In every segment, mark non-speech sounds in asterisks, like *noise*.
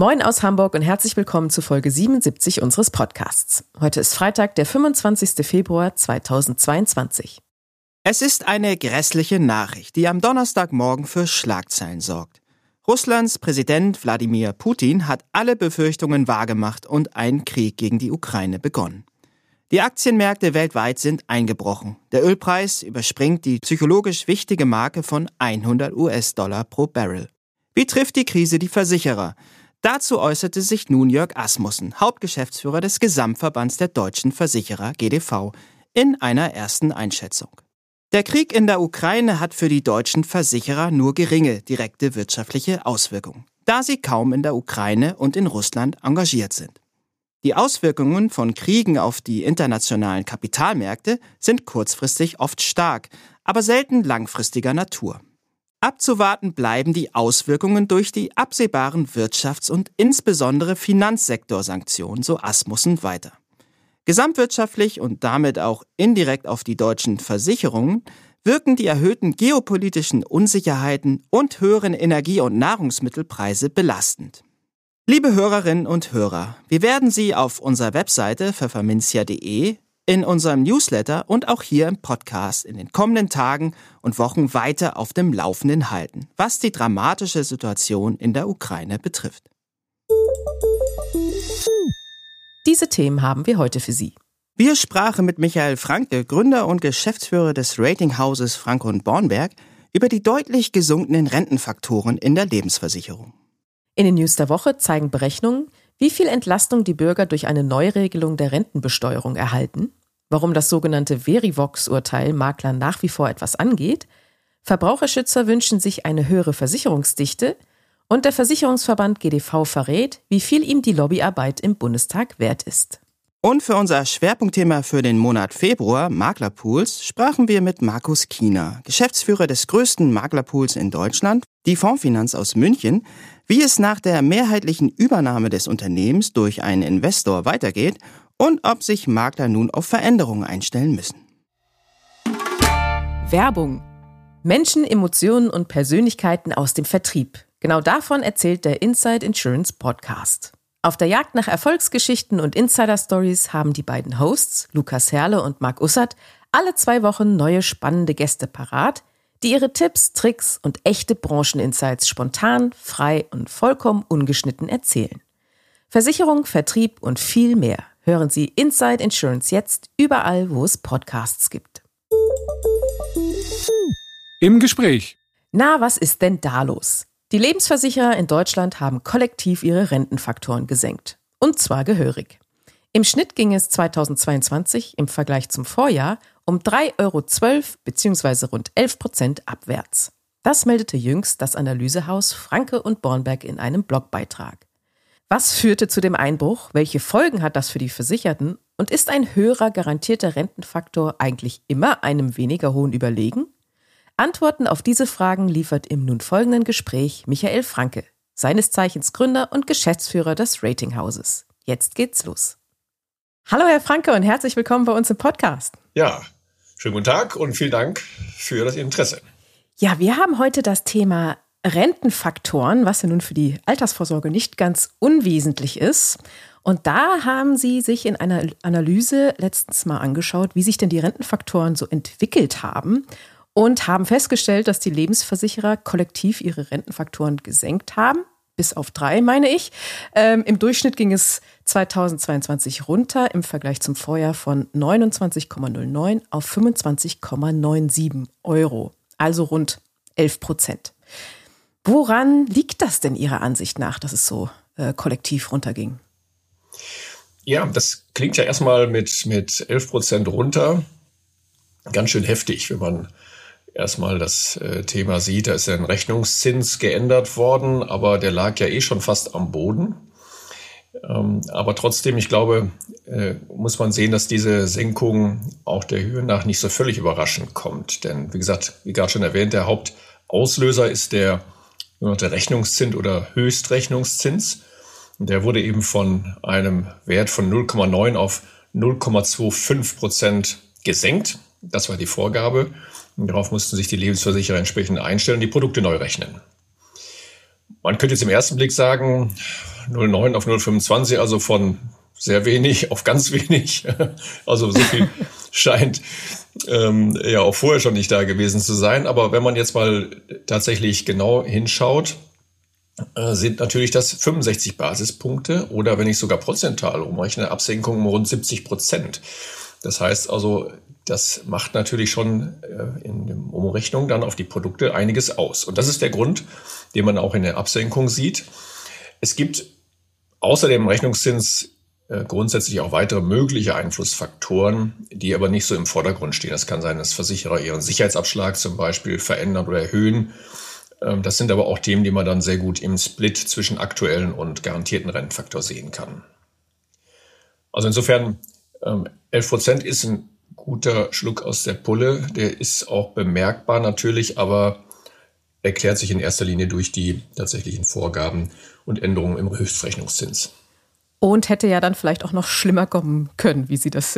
Moin aus Hamburg und herzlich willkommen zu Folge 77 unseres Podcasts. Heute ist Freitag, der 25. Februar 2022. Es ist eine grässliche Nachricht, die am Donnerstagmorgen für Schlagzeilen sorgt. Russlands Präsident Wladimir Putin hat alle Befürchtungen wahrgemacht und einen Krieg gegen die Ukraine begonnen. Die Aktienmärkte weltweit sind eingebrochen. Der Ölpreis überspringt die psychologisch wichtige Marke von 100 US-Dollar pro Barrel. Wie trifft die Krise die Versicherer? Dazu äußerte sich nun Jörg Asmussen, Hauptgeschäftsführer des Gesamtverbands der deutschen Versicherer GDV, in einer ersten Einschätzung. Der Krieg in der Ukraine hat für die deutschen Versicherer nur geringe direkte wirtschaftliche Auswirkungen, da sie kaum in der Ukraine und in Russland engagiert sind. Die Auswirkungen von Kriegen auf die internationalen Kapitalmärkte sind kurzfristig oft stark, aber selten langfristiger Natur. Abzuwarten bleiben die Auswirkungen durch die absehbaren Wirtschafts- und insbesondere Finanzsektorsanktionen, so Asmussen weiter. Gesamtwirtschaftlich und damit auch indirekt auf die deutschen Versicherungen wirken die erhöhten geopolitischen Unsicherheiten und höheren Energie- und Nahrungsmittelpreise belastend. Liebe Hörerinnen und Hörer, wir werden Sie auf unserer Webseite pfefferminzia.de in unserem Newsletter und auch hier im Podcast in den kommenden Tagen und Wochen weiter auf dem Laufenden halten, was die dramatische Situation in der Ukraine betrifft. Diese Themen haben wir heute für Sie. Wir sprachen mit Michael Franke, Gründer und Geschäftsführer des Ratinghauses Franke und Bornberg, über die deutlich gesunkenen Rentenfaktoren in der Lebensversicherung. In den News der Woche zeigen Berechnungen, wie viel Entlastung die Bürger durch eine Neuregelung der Rentenbesteuerung erhalten warum das sogenannte Verivox-Urteil Maklern nach wie vor etwas angeht, Verbraucherschützer wünschen sich eine höhere Versicherungsdichte und der Versicherungsverband GDV verrät, wie viel ihm die Lobbyarbeit im Bundestag wert ist. Und für unser Schwerpunktthema für den Monat Februar, Maklerpools, sprachen wir mit Markus Kiener, Geschäftsführer des größten Maklerpools in Deutschland, die Fondsfinanz aus München, wie es nach der mehrheitlichen Übernahme des Unternehmens durch einen Investor weitergeht und ob sich Makler nun auf Veränderungen einstellen müssen. Werbung. Menschen, Emotionen und Persönlichkeiten aus dem Vertrieb. Genau davon erzählt der Inside Insurance Podcast. Auf der Jagd nach Erfolgsgeschichten und Insider-Stories haben die beiden Hosts, Lukas Herle und Marc Ussert, alle zwei Wochen neue spannende Gäste parat, die ihre Tipps, Tricks und echte Brancheninsights spontan, frei und vollkommen ungeschnitten erzählen. Versicherung, Vertrieb und viel mehr hören Sie Inside Insurance jetzt überall, wo es Podcasts gibt. Im Gespräch. Na, was ist denn da los? Die Lebensversicherer in Deutschland haben kollektiv ihre Rentenfaktoren gesenkt. Und zwar gehörig. Im Schnitt ging es 2022 im Vergleich zum Vorjahr um 3,12 Euro bzw. rund 11 Prozent abwärts. Das meldete jüngst das Analysehaus Franke und Bornberg in einem Blogbeitrag. Was führte zu dem Einbruch? Welche Folgen hat das für die Versicherten? Und ist ein höherer garantierter Rentenfaktor eigentlich immer einem weniger hohen überlegen? Antworten auf diese Fragen liefert im nun folgenden Gespräch Michael Franke, seines Zeichens Gründer und Geschäftsführer des Ratinghauses. Jetzt geht's los. Hallo Herr Franke und herzlich willkommen bei uns im Podcast. Ja, schönen guten Tag und vielen Dank für das Interesse. Ja, wir haben heute das Thema Rentenfaktoren, was ja nun für die Altersvorsorge nicht ganz unwesentlich ist. Und da haben Sie sich in einer Analyse letztens mal angeschaut, wie sich denn die Rentenfaktoren so entwickelt haben und haben festgestellt, dass die Lebensversicherer kollektiv ihre Rentenfaktoren gesenkt haben, bis auf drei, meine ich. Ähm, Im Durchschnitt ging es 2022 runter im Vergleich zum Vorjahr von 29,09 auf 25,97 Euro, also rund 11 Prozent. Woran liegt das denn Ihrer Ansicht nach, dass es so äh, kollektiv runterging? Ja, das klingt ja erstmal mit, mit 11 Prozent runter. Ganz schön heftig, wenn man erstmal das äh, Thema sieht. Da ist ja ein Rechnungszins geändert worden, aber der lag ja eh schon fast am Boden. Ähm, aber trotzdem, ich glaube, äh, muss man sehen, dass diese Senkung auch der Höhe nach nicht so völlig überraschend kommt. Denn wie gesagt, wie gerade schon erwähnt, der Hauptauslöser ist der, der Rechnungszins oder Höchstrechnungszins. Der wurde eben von einem Wert von 0,9 auf 0,25 Prozent gesenkt. Das war die Vorgabe. Und darauf mussten sich die Lebensversicherer entsprechend einstellen und die Produkte neu rechnen. Man könnte jetzt im ersten Blick sagen, 0,9 auf 0,25, also von sehr wenig *laughs* auf ganz wenig. Also so viel scheint ähm, ja auch vorher schon nicht da gewesen zu sein. Aber wenn man jetzt mal tatsächlich genau hinschaut, äh, sind natürlich das 65 Basispunkte oder wenn ich sogar prozentual umrechne, Absenkungen um rund 70 Prozent. Das heißt also, das macht natürlich schon äh, in der Umrechnung dann auf die Produkte einiges aus. Und das ist der Grund, den man auch in der Absenkung sieht. Es gibt außer dem Rechnungszins grundsätzlich auch weitere mögliche Einflussfaktoren, die aber nicht so im Vordergrund stehen. Es kann sein, dass Versicherer ihren Sicherheitsabschlag zum Beispiel verändern oder erhöhen. Ähm, das sind aber auch Themen, die man dann sehr gut im Split zwischen aktuellen und garantierten Rentenfaktor sehen kann. Also insofern, 11 ähm, Prozent ist ein guter Schluck aus der Pulle. Der ist auch bemerkbar natürlich, aber erklärt sich in erster Linie durch die tatsächlichen Vorgaben und Änderungen im Höchstrechnungszins. Und hätte ja dann vielleicht auch noch schlimmer kommen können, wie Sie das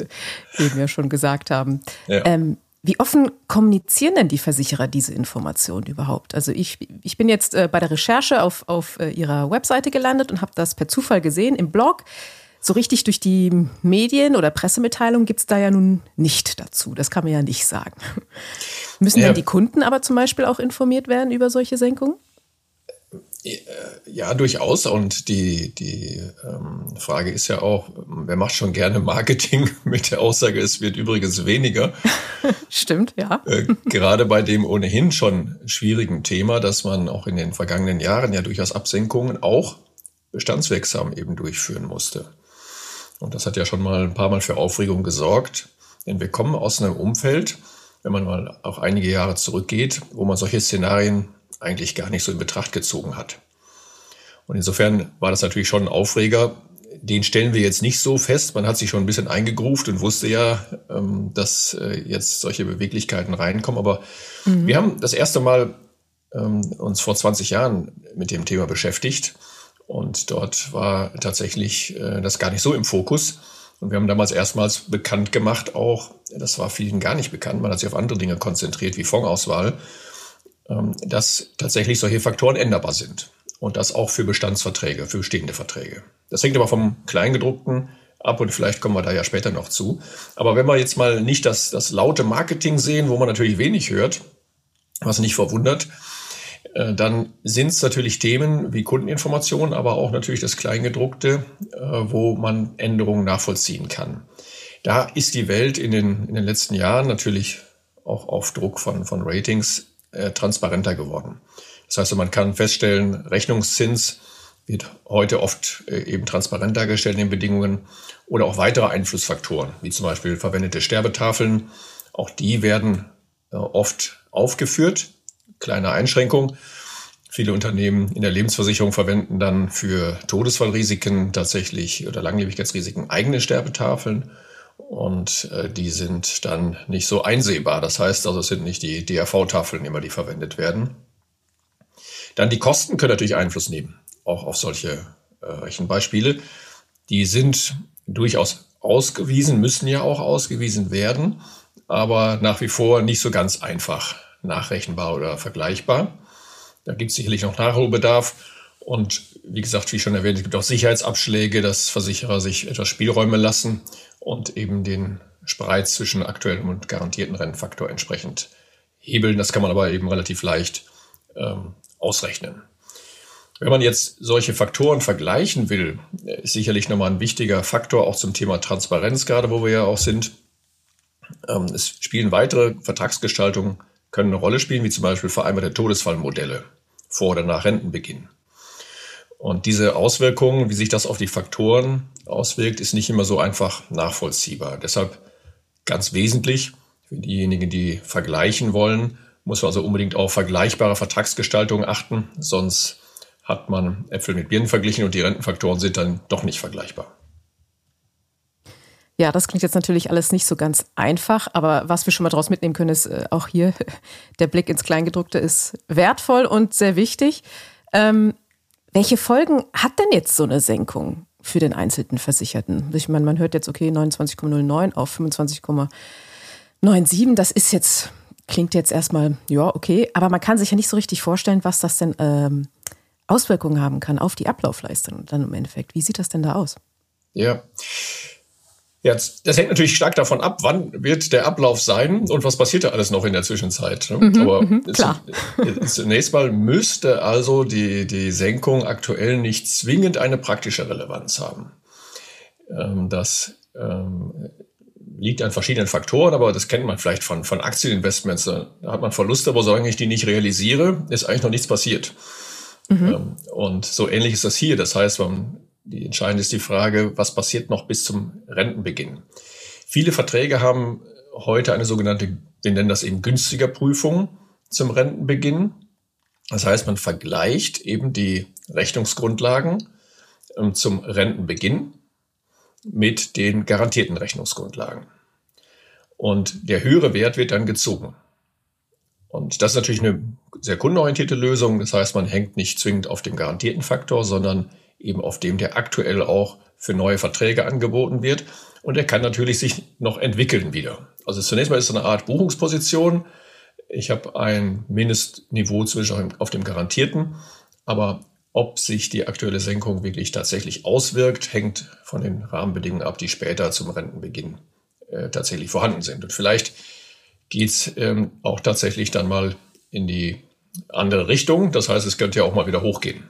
eben ja schon gesagt haben. Ja. Ähm, wie offen kommunizieren denn die Versicherer diese Informationen überhaupt? Also ich, ich bin jetzt äh, bei der Recherche auf, auf äh, ihrer Webseite gelandet und habe das per Zufall gesehen im Blog. So richtig durch die Medien oder Pressemitteilungen gibt es da ja nun nicht dazu. Das kann man ja nicht sagen. *laughs* Müssen ja. denn die Kunden aber zum Beispiel auch informiert werden über solche Senkungen? Ja, durchaus. Und die, die ähm, Frage ist ja auch, wer macht schon gerne Marketing *laughs* mit der Aussage, es wird übrigens weniger? *laughs* Stimmt, ja. Äh, gerade bei dem ohnehin schon schwierigen Thema, dass man auch in den vergangenen Jahren ja durchaus Absenkungen auch bestandswirksam eben durchführen musste. Und das hat ja schon mal ein paar Mal für Aufregung gesorgt. Denn wir kommen aus einem Umfeld, wenn man mal auch einige Jahre zurückgeht, wo man solche Szenarien eigentlich gar nicht so in Betracht gezogen hat. Und insofern war das natürlich schon ein Aufreger. Den stellen wir jetzt nicht so fest. Man hat sich schon ein bisschen eingegruft und wusste ja, ähm, dass äh, jetzt solche Beweglichkeiten reinkommen. Aber mhm. wir haben das erste Mal ähm, uns vor 20 Jahren mit dem Thema beschäftigt und dort war tatsächlich äh, das gar nicht so im Fokus. Und wir haben damals erstmals bekannt gemacht, auch, das war vielen gar nicht bekannt, man hat sich auf andere Dinge konzentriert, wie Fondsauswahl, dass tatsächlich solche Faktoren änderbar sind. Und das auch für Bestandsverträge, für bestehende Verträge. Das hängt aber vom Kleingedruckten ab und vielleicht kommen wir da ja später noch zu. Aber wenn wir jetzt mal nicht das, das laute Marketing sehen, wo man natürlich wenig hört, was nicht verwundert, äh, dann sind es natürlich Themen wie Kundeninformation, aber auch natürlich das Kleingedruckte, äh, wo man Änderungen nachvollziehen kann. Da ist die Welt in den, in den letzten Jahren natürlich auch auf Druck von, von Ratings äh, transparenter geworden. Das heißt, man kann feststellen, Rechnungszins wird heute oft äh, eben transparent dargestellt in den Bedingungen oder auch weitere Einflussfaktoren, wie zum Beispiel verwendete Sterbetafeln. Auch die werden äh, oft aufgeführt kleine Einschränkung. Viele Unternehmen in der Lebensversicherung verwenden dann für Todesfallrisiken tatsächlich oder Langlebigkeitsrisiken eigene Sterbetafeln. Und äh, die sind dann nicht so einsehbar. Das heißt also, es sind nicht die DRV-Tafeln immer, die verwendet werden. Dann die Kosten können natürlich Einfluss nehmen, auch auf solche äh, Rechenbeispiele. Die sind durchaus ausgewiesen, müssen ja auch ausgewiesen werden, aber nach wie vor nicht so ganz einfach nachrechenbar oder vergleichbar. Da gibt es sicherlich noch Nachholbedarf. Und wie gesagt, wie schon erwähnt, es gibt auch Sicherheitsabschläge, dass Versicherer sich etwas Spielräume lassen und eben den Spreiz zwischen aktuellem und garantierten Rennfaktor entsprechend hebeln. Das kann man aber eben relativ leicht ähm, ausrechnen. Wenn man jetzt solche Faktoren vergleichen will, ist sicherlich nochmal ein wichtiger Faktor auch zum Thema Transparenz, gerade wo wir ja auch sind. Ähm, es spielen weitere Vertragsgestaltungen können eine Rolle spielen, wie zum Beispiel vereinbarte Todesfallmodelle vor oder nach Rentenbeginn. Und diese Auswirkungen, wie sich das auf die Faktoren auswirkt, ist nicht immer so einfach nachvollziehbar. Deshalb ganz wesentlich für diejenigen, die vergleichen wollen, muss man also unbedingt auf vergleichbare Vertragsgestaltung achten, sonst hat man Äpfel mit Birnen verglichen und die Rentenfaktoren sind dann doch nicht vergleichbar. Ja, das klingt jetzt natürlich alles nicht so ganz einfach, aber was wir schon mal daraus mitnehmen können, ist äh, auch hier, *laughs* der Blick ins Kleingedruckte ist wertvoll und sehr wichtig. Ähm, welche Folgen hat denn jetzt so eine Senkung für den einzelnen Versicherten? Ich meine, man hört jetzt, okay, 29,09 auf 25,97, das ist jetzt, klingt jetzt erstmal, ja, okay, aber man kann sich ja nicht so richtig vorstellen, was das denn ähm, Auswirkungen haben kann auf die Ablaufleistung dann im Endeffekt. Wie sieht das denn da aus? Ja. Ja, das hängt natürlich stark davon ab, wann wird der Ablauf sein und was passiert da alles noch in der Zwischenzeit. Ne? Mhm, Aber mhm, zunächst mal müsste also die, die Senkung aktuell nicht zwingend eine praktische Relevanz haben. Ähm, das ähm, liegt an verschiedenen Faktoren, aber das kennt man vielleicht von, von Aktieninvestments. Da hat man Verluste, aber solange ich die nicht realisiere, ist eigentlich noch nichts passiert. Mhm. Ähm, und so ähnlich ist das hier. Das heißt, man die entscheidende ist die Frage, was passiert noch bis zum Rentenbeginn? Viele Verträge haben heute eine sogenannte, wir nennen das eben günstiger Prüfung zum Rentenbeginn. Das heißt, man vergleicht eben die Rechnungsgrundlagen ähm, zum Rentenbeginn mit den garantierten Rechnungsgrundlagen. Und der höhere Wert wird dann gezogen. Und das ist natürlich eine sehr kundenorientierte Lösung. Das heißt, man hängt nicht zwingend auf dem garantierten Faktor, sondern eben auf dem der aktuell auch für neue Verträge angeboten wird. Und er kann natürlich sich noch entwickeln wieder. Also zunächst mal ist es eine Art Buchungsposition. Ich habe ein Mindestniveau zwischen auf dem garantierten, aber ob sich die aktuelle Senkung wirklich tatsächlich auswirkt, hängt von den Rahmenbedingungen ab, die später zum Rentenbeginn äh, tatsächlich vorhanden sind. Und vielleicht geht's ähm, auch tatsächlich dann mal in die andere Richtung. Das heißt, es könnte ja auch mal wieder hochgehen.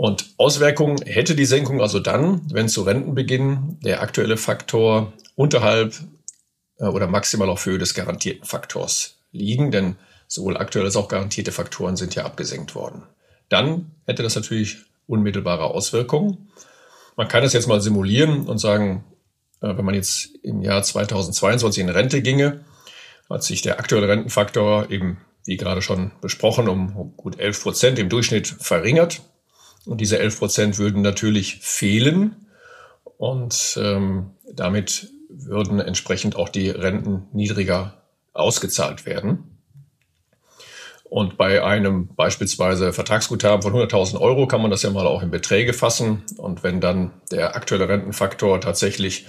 Und Auswirkungen hätte die Senkung also dann, wenn zu Rentenbeginn der aktuelle Faktor unterhalb äh, oder maximal auf Höhe des garantierten Faktors liegen, denn sowohl aktuelle als auch garantierte Faktoren sind ja abgesenkt worden. Dann hätte das natürlich unmittelbare Auswirkungen. Man kann es jetzt mal simulieren und sagen, äh, wenn man jetzt im Jahr 2022 in Rente ginge, hat sich der aktuelle Rentenfaktor eben, wie gerade schon besprochen, um gut 11 Prozent im Durchschnitt verringert. Und diese 11 Prozent würden natürlich fehlen. Und ähm, damit würden entsprechend auch die Renten niedriger ausgezahlt werden. Und bei einem beispielsweise Vertragsguthaben von 100.000 Euro kann man das ja mal auch in Beträge fassen. Und wenn dann der aktuelle Rentenfaktor tatsächlich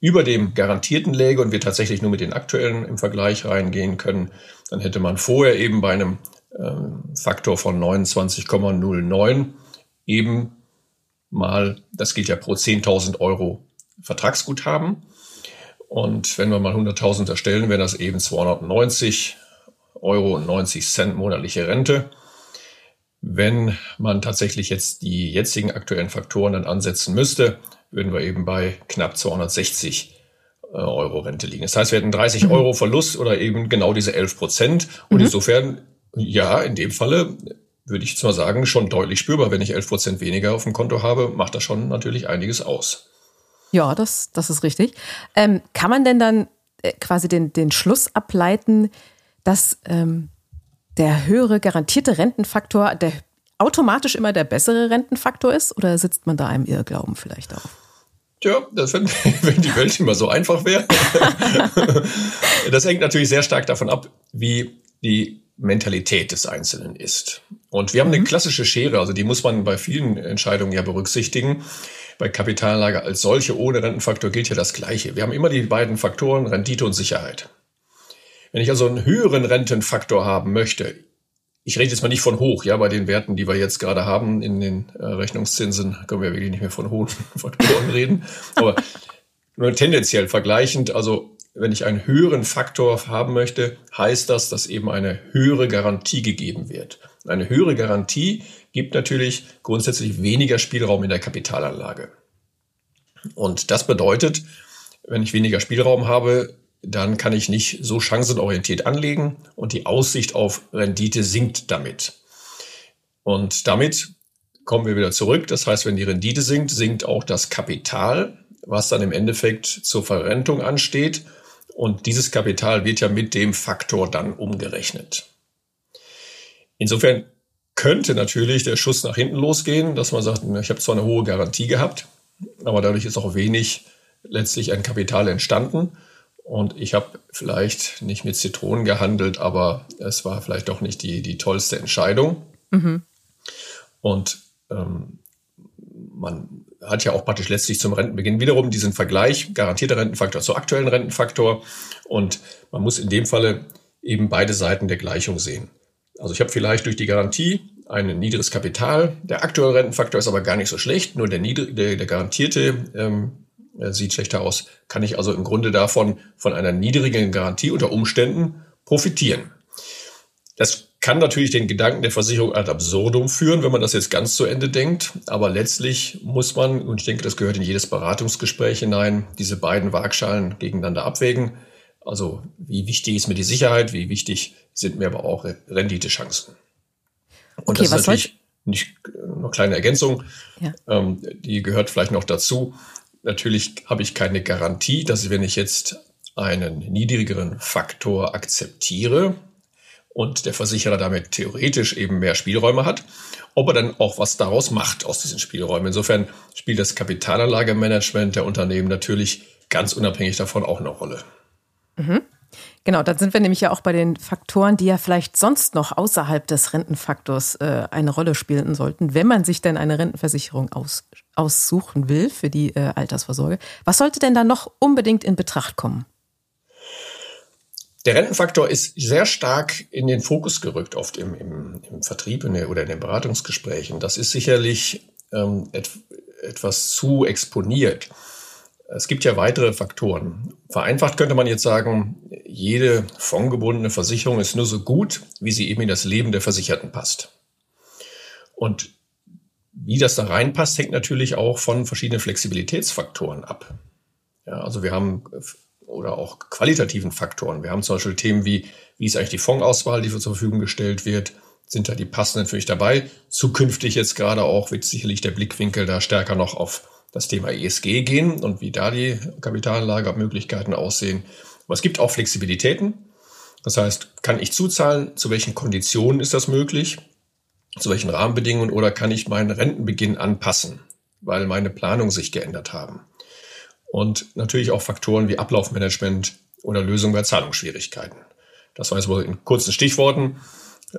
über dem garantierten läge und wir tatsächlich nur mit den aktuellen im Vergleich reingehen können, dann hätte man vorher eben bei einem ähm, Faktor von 29,09 eben mal, das gilt ja pro 10.000 Euro Vertragsguthaben. Und wenn wir mal 100.000 erstellen, wäre das eben 290 Euro und 90 Cent monatliche Rente. Wenn man tatsächlich jetzt die jetzigen aktuellen Faktoren dann ansetzen müsste, würden wir eben bei knapp 260 äh, Euro Rente liegen. Das heißt, wir hätten 30 mhm. Euro Verlust oder eben genau diese 11 Prozent. Und mhm. insofern, ja, in dem Falle würde ich zwar sagen, schon deutlich spürbar. Wenn ich 11 Prozent weniger auf dem Konto habe, macht das schon natürlich einiges aus. Ja, das, das ist richtig. Ähm, kann man denn dann äh, quasi den, den Schluss ableiten, dass ähm, der höhere garantierte Rentenfaktor der automatisch immer der bessere Rentenfaktor ist? Oder sitzt man da einem Irrglauben vielleicht auf? Tja, das, wenn, *laughs* wenn die Welt immer so einfach wäre. *laughs* das hängt natürlich sehr stark davon ab, wie die Mentalität des Einzelnen ist. Und wir haben mhm. eine klassische Schere, also die muss man bei vielen Entscheidungen ja berücksichtigen. Bei Kapitalanlage als solche ohne Rentenfaktor gilt ja das Gleiche. Wir haben immer die beiden Faktoren Rendite und Sicherheit. Wenn ich also einen höheren Rentenfaktor haben möchte, ich rede jetzt mal nicht von hoch, ja, bei den Werten, die wir jetzt gerade haben in den äh, Rechnungszinsen, können wir wirklich nicht mehr von hohen *laughs* Faktoren reden, aber nur tendenziell vergleichend, also wenn ich einen höheren Faktor haben möchte, heißt das, dass eben eine höhere Garantie gegeben wird. Eine höhere Garantie gibt natürlich grundsätzlich weniger Spielraum in der Kapitalanlage. Und das bedeutet, wenn ich weniger Spielraum habe, dann kann ich nicht so chancenorientiert anlegen und die Aussicht auf Rendite sinkt damit. Und damit kommen wir wieder zurück. Das heißt, wenn die Rendite sinkt, sinkt auch das Kapital, was dann im Endeffekt zur Verrentung ansteht. Und dieses Kapital wird ja mit dem Faktor dann umgerechnet. Insofern könnte natürlich der Schuss nach hinten losgehen, dass man sagt, ich habe zwar eine hohe Garantie gehabt, aber dadurch ist auch wenig letztlich ein Kapital entstanden. Und ich habe vielleicht nicht mit Zitronen gehandelt, aber es war vielleicht doch nicht die, die tollste Entscheidung. Mhm. Und ähm, man hat ja auch praktisch letztlich zum Rentenbeginn wiederum diesen Vergleich, garantierter Rentenfaktor zu aktuellen Rentenfaktor. Und man muss in dem Falle eben beide Seiten der Gleichung sehen. Also ich habe vielleicht durch die Garantie ein niedriges Kapital. Der aktuelle Rentenfaktor ist aber gar nicht so schlecht, nur der, der, der garantierte ähm, sieht schlechter aus. Kann ich also im Grunde davon von einer niedrigen Garantie unter Umständen profitieren. Das kann natürlich den Gedanken der Versicherung ad absurdum führen, wenn man das jetzt ganz zu Ende denkt. Aber letztlich muss man, und ich denke, das gehört in jedes Beratungsgespräch hinein, diese beiden Waagschalen gegeneinander abwägen. Also wie wichtig ist mir die Sicherheit, wie wichtig sind mir aber auch Renditechancen. Und okay, das ist natürlich nicht noch kleine Ergänzung, ja. ähm, die gehört vielleicht noch dazu. Natürlich habe ich keine Garantie, dass wenn ich jetzt einen niedrigeren Faktor akzeptiere, und der Versicherer damit theoretisch eben mehr Spielräume hat, ob er dann auch was daraus macht aus diesen Spielräumen. Insofern spielt das Kapitalanlagemanagement der Unternehmen natürlich ganz unabhängig davon auch eine Rolle. Mhm. Genau, dann sind wir nämlich ja auch bei den Faktoren, die ja vielleicht sonst noch außerhalb des Rentenfaktors äh, eine Rolle spielen sollten, wenn man sich denn eine Rentenversicherung aus, aussuchen will für die äh, Altersvorsorge. Was sollte denn da noch unbedingt in Betracht kommen? Der Rentenfaktor ist sehr stark in den Fokus gerückt, oft im, im, im Vertrieb in der, oder in den Beratungsgesprächen. Das ist sicherlich ähm, et, etwas zu exponiert. Es gibt ja weitere Faktoren. Vereinfacht könnte man jetzt sagen, jede fondgebundene Versicherung ist nur so gut, wie sie eben in das Leben der Versicherten passt. Und wie das da reinpasst, hängt natürlich auch von verschiedenen Flexibilitätsfaktoren ab. Ja, also wir haben oder auch qualitativen Faktoren. Wir haben zum Beispiel Themen wie, wie ist eigentlich die Fondsauswahl, die zur Verfügung gestellt wird? Sind da die passenden für mich dabei? Zukünftig jetzt gerade auch wird sicherlich der Blickwinkel da stärker noch auf das Thema ESG gehen und wie da die Kapitalanlagemöglichkeiten aussehen. Aber es gibt auch Flexibilitäten. Das heißt, kann ich zuzahlen? Zu welchen Konditionen ist das möglich? Zu welchen Rahmenbedingungen? Oder kann ich meinen Rentenbeginn anpassen, weil meine Planungen sich geändert haben? Und natürlich auch Faktoren wie Ablaufmanagement oder Lösung bei Zahlungsschwierigkeiten. Das war jetzt wohl in kurzen Stichworten.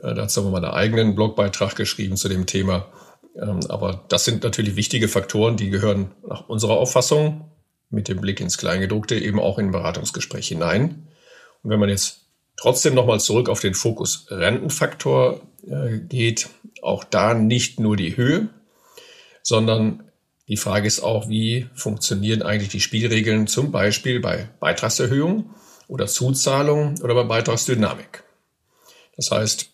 Äh, dazu haben wir mal einen eigenen Blogbeitrag geschrieben zu dem Thema. Ähm, aber das sind natürlich wichtige Faktoren, die gehören nach unserer Auffassung mit dem Blick ins Kleingedruckte eben auch in ein Beratungsgespräch hinein. Und wenn man jetzt trotzdem nochmal zurück auf den Fokus Rentenfaktor äh, geht, auch da nicht nur die Höhe, sondern die Frage ist auch, wie funktionieren eigentlich die Spielregeln zum Beispiel bei Beitragserhöhung oder Zuzahlung oder bei Beitragsdynamik. Das heißt,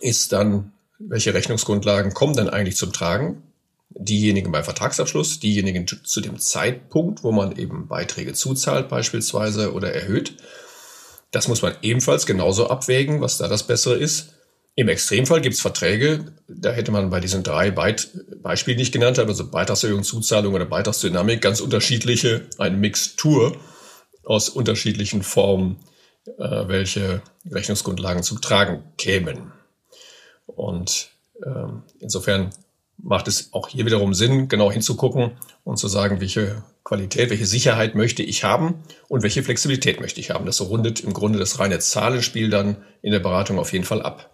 ist dann, welche Rechnungsgrundlagen kommen dann eigentlich zum Tragen? Diejenigen beim Vertragsabschluss, diejenigen zu dem Zeitpunkt, wo man eben Beiträge zuzahlt beispielsweise oder erhöht. Das muss man ebenfalls genauso abwägen, was da das Bessere ist. Im Extremfall gibt es Verträge, da hätte man bei diesen drei Beit Beispielen nicht genannt, also Beitragserhöhung, Zuzahlung oder Beitragsdynamik, ganz unterschiedliche, eine Mixtur aus unterschiedlichen Formen, äh, welche Rechnungsgrundlagen zum Tragen kämen. Und ähm, insofern macht es auch hier wiederum Sinn, genau hinzugucken und zu sagen, welche Qualität, welche Sicherheit möchte ich haben und welche Flexibilität möchte ich haben. Das rundet im Grunde das reine Zahlenspiel dann in der Beratung auf jeden Fall ab.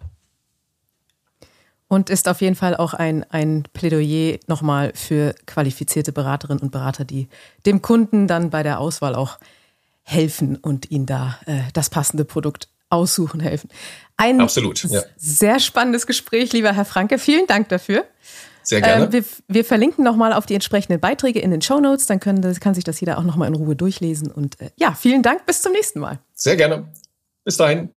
Und ist auf jeden Fall auch ein, ein Plädoyer nochmal für qualifizierte Beraterinnen und Berater, die dem Kunden dann bei der Auswahl auch helfen und ihn da äh, das passende Produkt aussuchen helfen. Ein Absolut, ja. sehr spannendes Gespräch, lieber Herr Franke. Vielen Dank dafür. Sehr gerne. Ähm, wir, wir, verlinken nochmal auf die entsprechenden Beiträge in den Show Notes, dann können, kann sich das jeder auch nochmal in Ruhe durchlesen. Und äh, ja, vielen Dank, bis zum nächsten Mal. Sehr gerne. Bis dahin.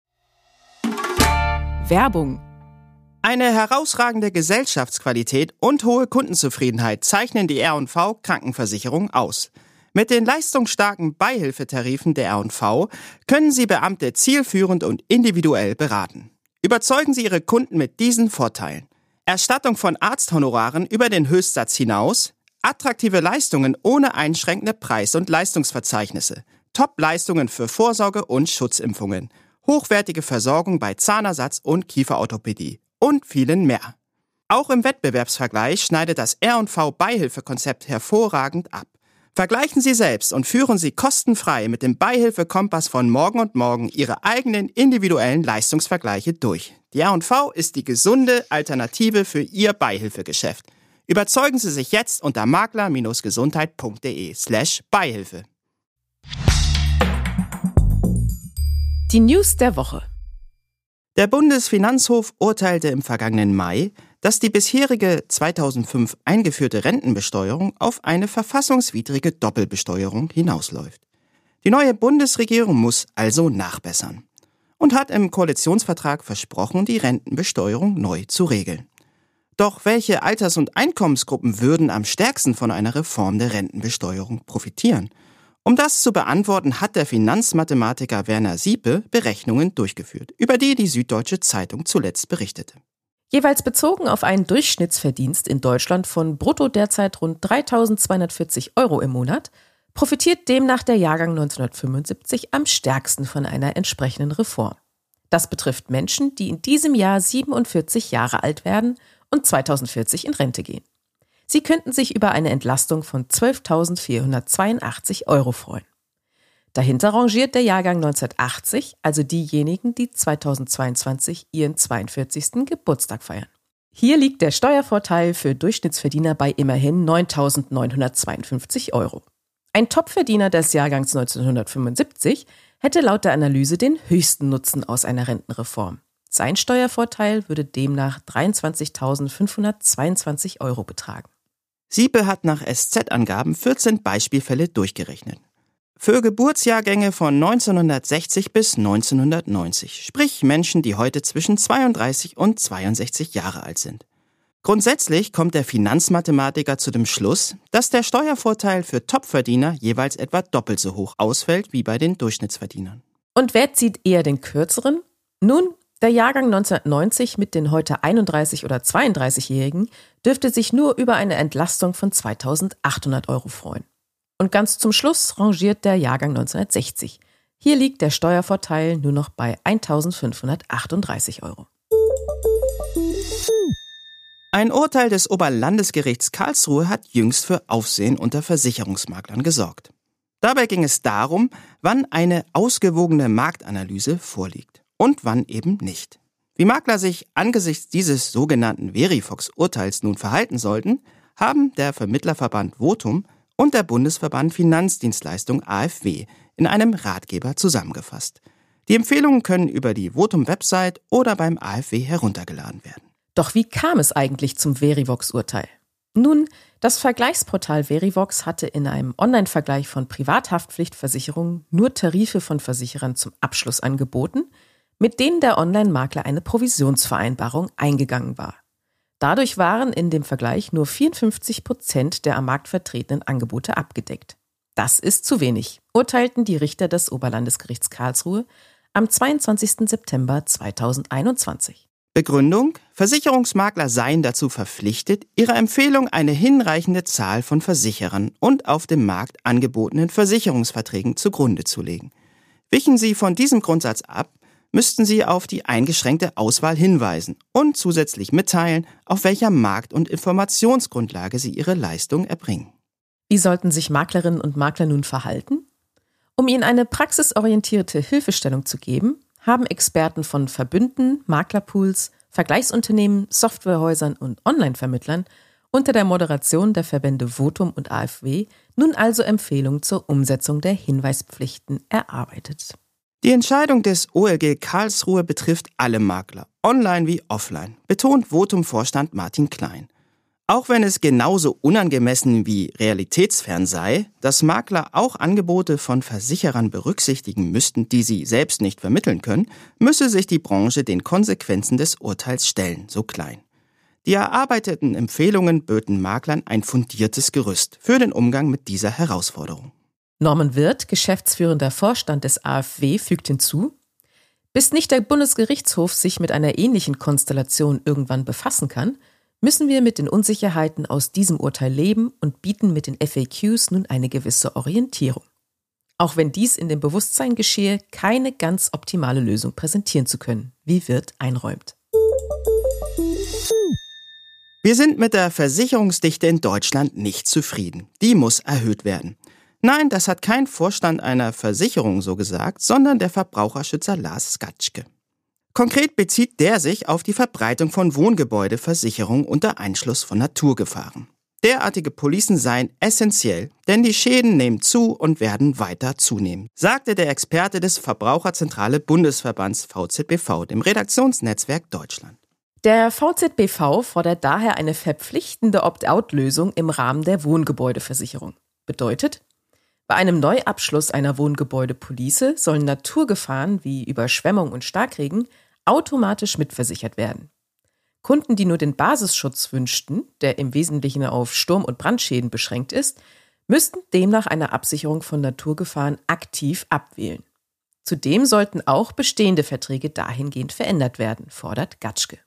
Werbung eine herausragende Gesellschaftsqualität und hohe Kundenzufriedenheit zeichnen die R&V Krankenversicherung aus. Mit den leistungsstarken Beihilfetarifen der R&V können Sie Beamte zielführend und individuell beraten. Überzeugen Sie Ihre Kunden mit diesen Vorteilen. Erstattung von Arzthonoraren über den Höchstsatz hinaus, attraktive Leistungen ohne einschränkende Preis- und Leistungsverzeichnisse, Top-Leistungen für Vorsorge und Schutzimpfungen, hochwertige Versorgung bei Zahnersatz und Kieferorthopädie und vielen mehr. Auch im Wettbewerbsvergleich schneidet das R&V Beihilfekonzept hervorragend ab. Vergleichen Sie selbst und führen Sie kostenfrei mit dem Beihilfekompass von Morgen und Morgen Ihre eigenen individuellen Leistungsvergleiche durch. Die R&V ist die gesunde Alternative für Ihr Beihilfegeschäft. Überzeugen Sie sich jetzt unter makler-gesundheit.de slash Beihilfe. Die News der Woche. Der Bundesfinanzhof urteilte im vergangenen Mai, dass die bisherige 2005 eingeführte Rentenbesteuerung auf eine verfassungswidrige Doppelbesteuerung hinausläuft. Die neue Bundesregierung muss also nachbessern und hat im Koalitionsvertrag versprochen, die Rentenbesteuerung neu zu regeln. Doch welche Alters- und Einkommensgruppen würden am stärksten von einer Reform der Rentenbesteuerung profitieren? Um das zu beantworten, hat der Finanzmathematiker Werner Siepe Berechnungen durchgeführt, über die die Süddeutsche Zeitung zuletzt berichtete. Jeweils bezogen auf einen Durchschnittsverdienst in Deutschland von brutto derzeit rund 3.240 Euro im Monat, profitiert demnach der Jahrgang 1975 am stärksten von einer entsprechenden Reform. Das betrifft Menschen, die in diesem Jahr 47 Jahre alt werden und 2040 in Rente gehen. Sie könnten sich über eine Entlastung von 12.482 Euro freuen. Dahinter rangiert der Jahrgang 1980, also diejenigen, die 2022 ihren 42. Geburtstag feiern. Hier liegt der Steuervorteil für Durchschnittsverdiener bei immerhin 9.952 Euro. Ein Topverdiener des Jahrgangs 1975 hätte laut der Analyse den höchsten Nutzen aus einer Rentenreform. Sein Steuervorteil würde demnach 23.522 Euro betragen. Siepe hat nach SZ-Angaben 14 Beispielfälle durchgerechnet. Für Geburtsjahrgänge von 1960 bis 1990, sprich Menschen, die heute zwischen 32 und 62 Jahre alt sind. Grundsätzlich kommt der Finanzmathematiker zu dem Schluss, dass der Steuervorteil für Topverdiener jeweils etwa doppelt so hoch ausfällt wie bei den Durchschnittsverdienern. Und wer zieht eher den kürzeren? Nun, der Jahrgang 1990 mit den heute 31 oder 32-Jährigen dürfte sich nur über eine Entlastung von 2800 Euro freuen. Und ganz zum Schluss rangiert der Jahrgang 1960. Hier liegt der Steuervorteil nur noch bei 1538 Euro. Ein Urteil des Oberlandesgerichts Karlsruhe hat jüngst für Aufsehen unter Versicherungsmaklern gesorgt. Dabei ging es darum, wann eine ausgewogene Marktanalyse vorliegt und wann eben nicht. Wie Makler sich angesichts dieses sogenannten Verifox-Urteils nun verhalten sollten, haben der Vermittlerverband Votum und der Bundesverband Finanzdienstleistung AFW in einem Ratgeber zusammengefasst. Die Empfehlungen können über die Votum-Website oder beim AFW heruntergeladen werden. Doch wie kam es eigentlich zum Verivox-Urteil? Nun, das Vergleichsportal Verivox hatte in einem Online-Vergleich von Privathaftpflichtversicherungen nur Tarife von Versicherern zum Abschluss angeboten, mit denen der Online-Makler eine Provisionsvereinbarung eingegangen war. Dadurch waren in dem Vergleich nur 54 Prozent der am Markt vertretenen Angebote abgedeckt. Das ist zu wenig, urteilten die Richter des Oberlandesgerichts Karlsruhe am 22. September 2021. Begründung? Versicherungsmakler seien dazu verpflichtet, ihrer Empfehlung eine hinreichende Zahl von Versicherern und auf dem Markt angebotenen Versicherungsverträgen zugrunde zu legen. Wichen sie von diesem Grundsatz ab, müssten Sie auf die eingeschränkte Auswahl hinweisen und zusätzlich mitteilen, auf welcher Markt- und Informationsgrundlage Sie Ihre Leistung erbringen. Wie sollten sich Maklerinnen und Makler nun verhalten? Um Ihnen eine praxisorientierte Hilfestellung zu geben, haben Experten von Verbünden, Maklerpools, Vergleichsunternehmen, Softwarehäusern und Online-Vermittlern unter der Moderation der Verbände Votum und AfW nun also Empfehlungen zur Umsetzung der Hinweispflichten erarbeitet. Die Entscheidung des OLG Karlsruhe betrifft alle Makler, online wie offline, betont Votum-Vorstand Martin Klein. Auch wenn es genauso unangemessen wie realitätsfern sei, dass Makler auch Angebote von Versicherern berücksichtigen müssten, die sie selbst nicht vermitteln können, müsse sich die Branche den Konsequenzen des Urteils stellen, so Klein. Die erarbeiteten Empfehlungen böten Maklern ein fundiertes Gerüst für den Umgang mit dieser Herausforderung. Norman Wirth, geschäftsführender Vorstand des AfW, fügt hinzu, bis nicht der Bundesgerichtshof sich mit einer ähnlichen Konstellation irgendwann befassen kann, müssen wir mit den Unsicherheiten aus diesem Urteil leben und bieten mit den FAQs nun eine gewisse Orientierung. Auch wenn dies in dem Bewusstsein geschehe, keine ganz optimale Lösung präsentieren zu können, wie Wirth einräumt. Wir sind mit der Versicherungsdichte in Deutschland nicht zufrieden. Die muss erhöht werden. Nein, das hat kein Vorstand einer Versicherung so gesagt, sondern der Verbraucherschützer Lars Skatschke. Konkret bezieht der sich auf die Verbreitung von Wohngebäudeversicherungen unter Einschluss von Naturgefahren. Derartige Policen seien essentiell, denn die Schäden nehmen zu und werden weiter zunehmen, sagte der Experte des Verbraucherzentrale Bundesverbands VZBV, dem Redaktionsnetzwerk Deutschland. Der VZBV fordert daher eine verpflichtende Opt-out-Lösung im Rahmen der Wohngebäudeversicherung. Bedeutet, bei einem Neuabschluss einer Wohngebäudepolice sollen Naturgefahren wie Überschwemmung und Starkregen automatisch mitversichert werden. Kunden, die nur den Basisschutz wünschten, der im Wesentlichen auf Sturm- und Brandschäden beschränkt ist, müssten demnach eine Absicherung von Naturgefahren aktiv abwählen. Zudem sollten auch bestehende Verträge dahingehend verändert werden, fordert Gatschke.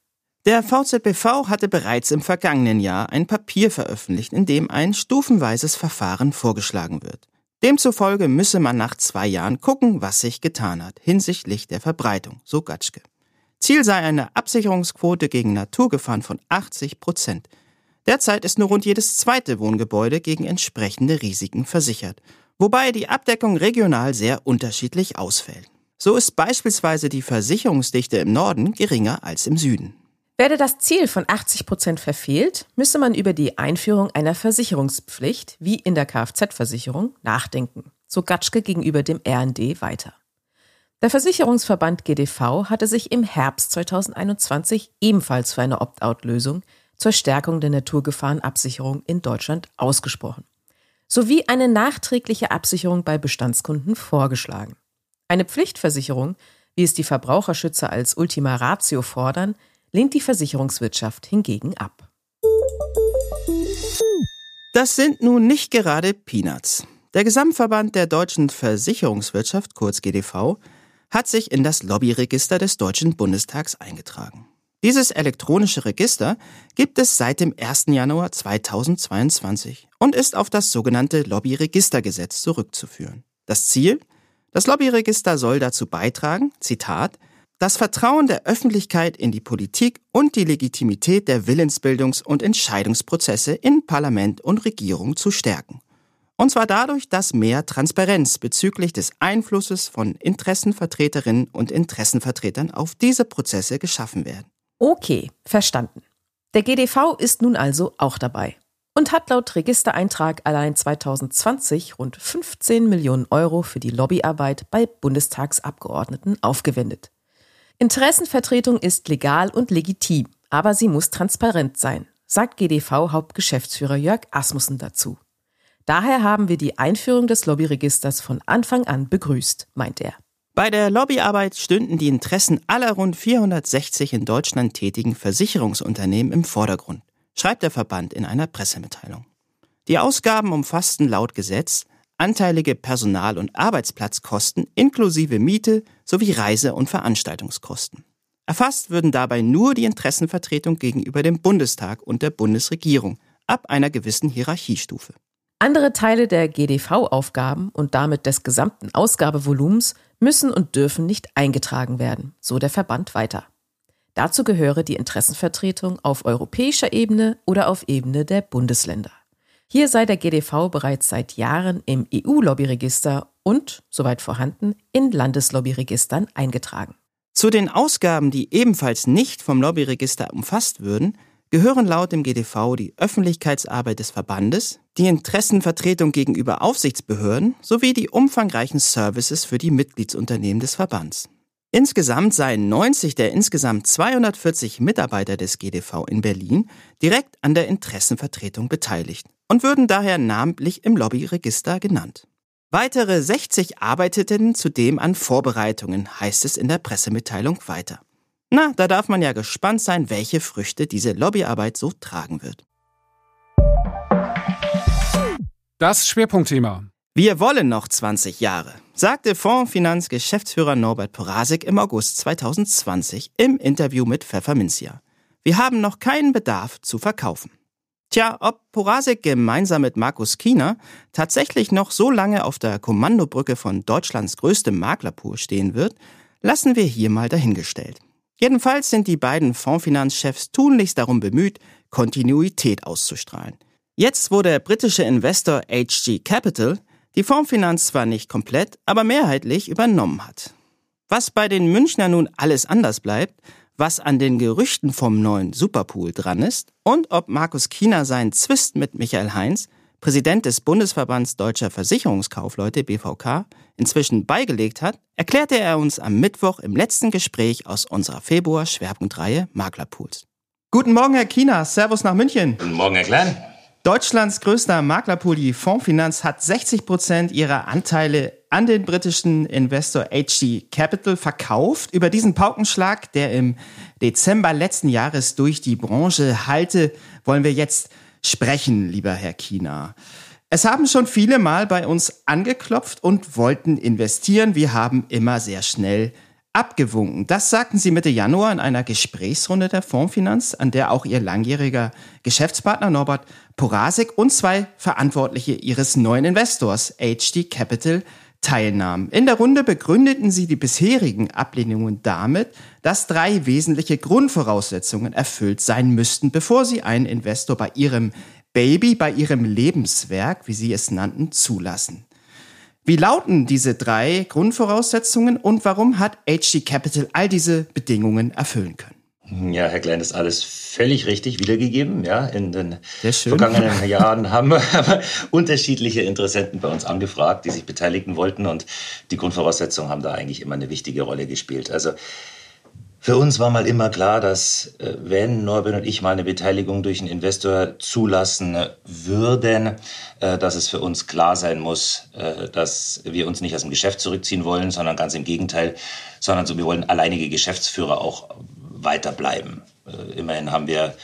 Der VZBV hatte bereits im vergangenen Jahr ein Papier veröffentlicht, in dem ein stufenweises Verfahren vorgeschlagen wird. Demzufolge müsse man nach zwei Jahren gucken, was sich getan hat hinsichtlich der Verbreitung, so Gatschke. Ziel sei eine Absicherungsquote gegen Naturgefahren von 80 Prozent. Derzeit ist nur rund jedes zweite Wohngebäude gegen entsprechende Risiken versichert, wobei die Abdeckung regional sehr unterschiedlich ausfällt. So ist beispielsweise die Versicherungsdichte im Norden geringer als im Süden. Werde das Ziel von 80 Prozent verfehlt, müsse man über die Einführung einer Versicherungspflicht, wie in der Kfz-Versicherung, nachdenken, so Gatschke gegenüber dem RND weiter. Der Versicherungsverband GDV hatte sich im Herbst 2021 ebenfalls für eine Opt-out-Lösung zur Stärkung der Naturgefahrenabsicherung in Deutschland ausgesprochen, sowie eine nachträgliche Absicherung bei Bestandskunden vorgeschlagen. Eine Pflichtversicherung, wie es die Verbraucherschützer als Ultima Ratio fordern, lehnt die Versicherungswirtschaft hingegen ab. Das sind nun nicht gerade Peanuts. Der Gesamtverband der deutschen Versicherungswirtschaft, kurz GDV, hat sich in das Lobbyregister des Deutschen Bundestags eingetragen. Dieses elektronische Register gibt es seit dem 1. Januar 2022 und ist auf das sogenannte Lobbyregistergesetz zurückzuführen. Das Ziel? Das Lobbyregister soll dazu beitragen, Zitat, das Vertrauen der Öffentlichkeit in die Politik und die Legitimität der Willensbildungs- und Entscheidungsprozesse in Parlament und Regierung zu stärken. Und zwar dadurch, dass mehr Transparenz bezüglich des Einflusses von Interessenvertreterinnen und Interessenvertretern auf diese Prozesse geschaffen werden. Okay, verstanden. Der GDV ist nun also auch dabei und hat laut Registereintrag allein 2020 rund 15 Millionen Euro für die Lobbyarbeit bei Bundestagsabgeordneten aufgewendet. Interessenvertretung ist legal und legitim, aber sie muss transparent sein, sagt GDV-Hauptgeschäftsführer Jörg Asmussen dazu. Daher haben wir die Einführung des Lobbyregisters von Anfang an begrüßt, meint er. Bei der Lobbyarbeit stünden die Interessen aller rund 460 in Deutschland tätigen Versicherungsunternehmen im Vordergrund, schreibt der Verband in einer Pressemitteilung. Die Ausgaben umfassten laut Gesetz anteilige Personal- und Arbeitsplatzkosten inklusive Miete sowie Reise- und Veranstaltungskosten. Erfasst würden dabei nur die Interessenvertretung gegenüber dem Bundestag und der Bundesregierung ab einer gewissen Hierarchiestufe. Andere Teile der GDV-Aufgaben und damit des gesamten Ausgabevolumens müssen und dürfen nicht eingetragen werden, so der Verband weiter. Dazu gehöre die Interessenvertretung auf europäischer Ebene oder auf Ebene der Bundesländer. Hier sei der GDV bereits seit Jahren im EU-Lobbyregister und, soweit vorhanden, in Landeslobbyregistern eingetragen. Zu den Ausgaben, die ebenfalls nicht vom Lobbyregister umfasst würden, gehören laut dem GDV die Öffentlichkeitsarbeit des Verbandes, die Interessenvertretung gegenüber Aufsichtsbehörden sowie die umfangreichen Services für die Mitgliedsunternehmen des Verbands. Insgesamt seien 90 der insgesamt 240 Mitarbeiter des GDV in Berlin direkt an der Interessenvertretung beteiligt und würden daher namentlich im Lobbyregister genannt. Weitere 60 arbeiteten zudem an Vorbereitungen, heißt es in der Pressemitteilung weiter. Na, da darf man ja gespannt sein, welche Früchte diese Lobbyarbeit so tragen wird. Das Schwerpunktthema. Wir wollen noch 20 Jahre, sagte Fondsfinanzgeschäftsführer Norbert Porasik im August 2020 im Interview mit Pfefferminzia. Wir haben noch keinen Bedarf zu verkaufen. Tja, ob Porasik gemeinsam mit Markus Kiener tatsächlich noch so lange auf der Kommandobrücke von Deutschlands größtem Maklerpool stehen wird, lassen wir hier mal dahingestellt. Jedenfalls sind die beiden Fondsfinanzchefs tunlichst darum bemüht, Kontinuität auszustrahlen. Jetzt, wo der britische Investor HG Capital die Fondsfinanz zwar nicht komplett, aber mehrheitlich übernommen hat. Was bei den Münchner nun alles anders bleibt, was an den Gerüchten vom neuen Superpool dran ist und ob Markus Kiener seinen Zwist mit Michael Heinz, Präsident des Bundesverbands Deutscher Versicherungskaufleute BVK, inzwischen beigelegt hat, erklärte er uns am Mittwoch im letzten Gespräch aus unserer Februar-Schwerpunktreihe Maklerpools. Guten Morgen, Herr Kiener. Servus nach München. Guten Morgen, Herr Klein. Deutschlands größter Maklerpool, die Fondsfinanz, hat 60 Prozent ihrer Anteile an den britischen Investor HG Capital verkauft. Über diesen Paukenschlag, der im Dezember letzten Jahres durch die Branche halte, wollen wir jetzt sprechen, lieber Herr Kiener. Es haben schon viele Mal bei uns angeklopft und wollten investieren. Wir haben immer sehr schnell abgewunken. Das sagten sie Mitte Januar in einer Gesprächsrunde der Fondsfinanz, an der auch ihr langjähriger Geschäftspartner Norbert Porasik und zwei Verantwortliche ihres neuen Investors HD Capital teilnahmen. In der Runde begründeten sie die bisherigen Ablehnungen damit, dass drei wesentliche Grundvoraussetzungen erfüllt sein müssten, bevor sie einen Investor bei ihrem Baby, bei ihrem Lebenswerk, wie sie es nannten, zulassen. Wie lauten diese drei Grundvoraussetzungen und warum hat HG Capital all diese Bedingungen erfüllen können? Ja, Herr Klein, das ist alles völlig richtig wiedergegeben. Ja, in den vergangenen *laughs* Jahren haben wir unterschiedliche Interessenten bei uns angefragt, die sich beteiligen wollten und die Grundvoraussetzungen haben da eigentlich immer eine wichtige Rolle gespielt. Also für uns war mal immer klar, dass äh, wenn Norbert und ich mal eine Beteiligung durch einen Investor zulassen würden, äh, dass es für uns klar sein muss, äh, dass wir uns nicht aus dem Geschäft zurückziehen wollen, sondern ganz im Gegenteil, sondern so, wir wollen alleinige Geschäftsführer auch weiterbleiben. Immerhin haben wir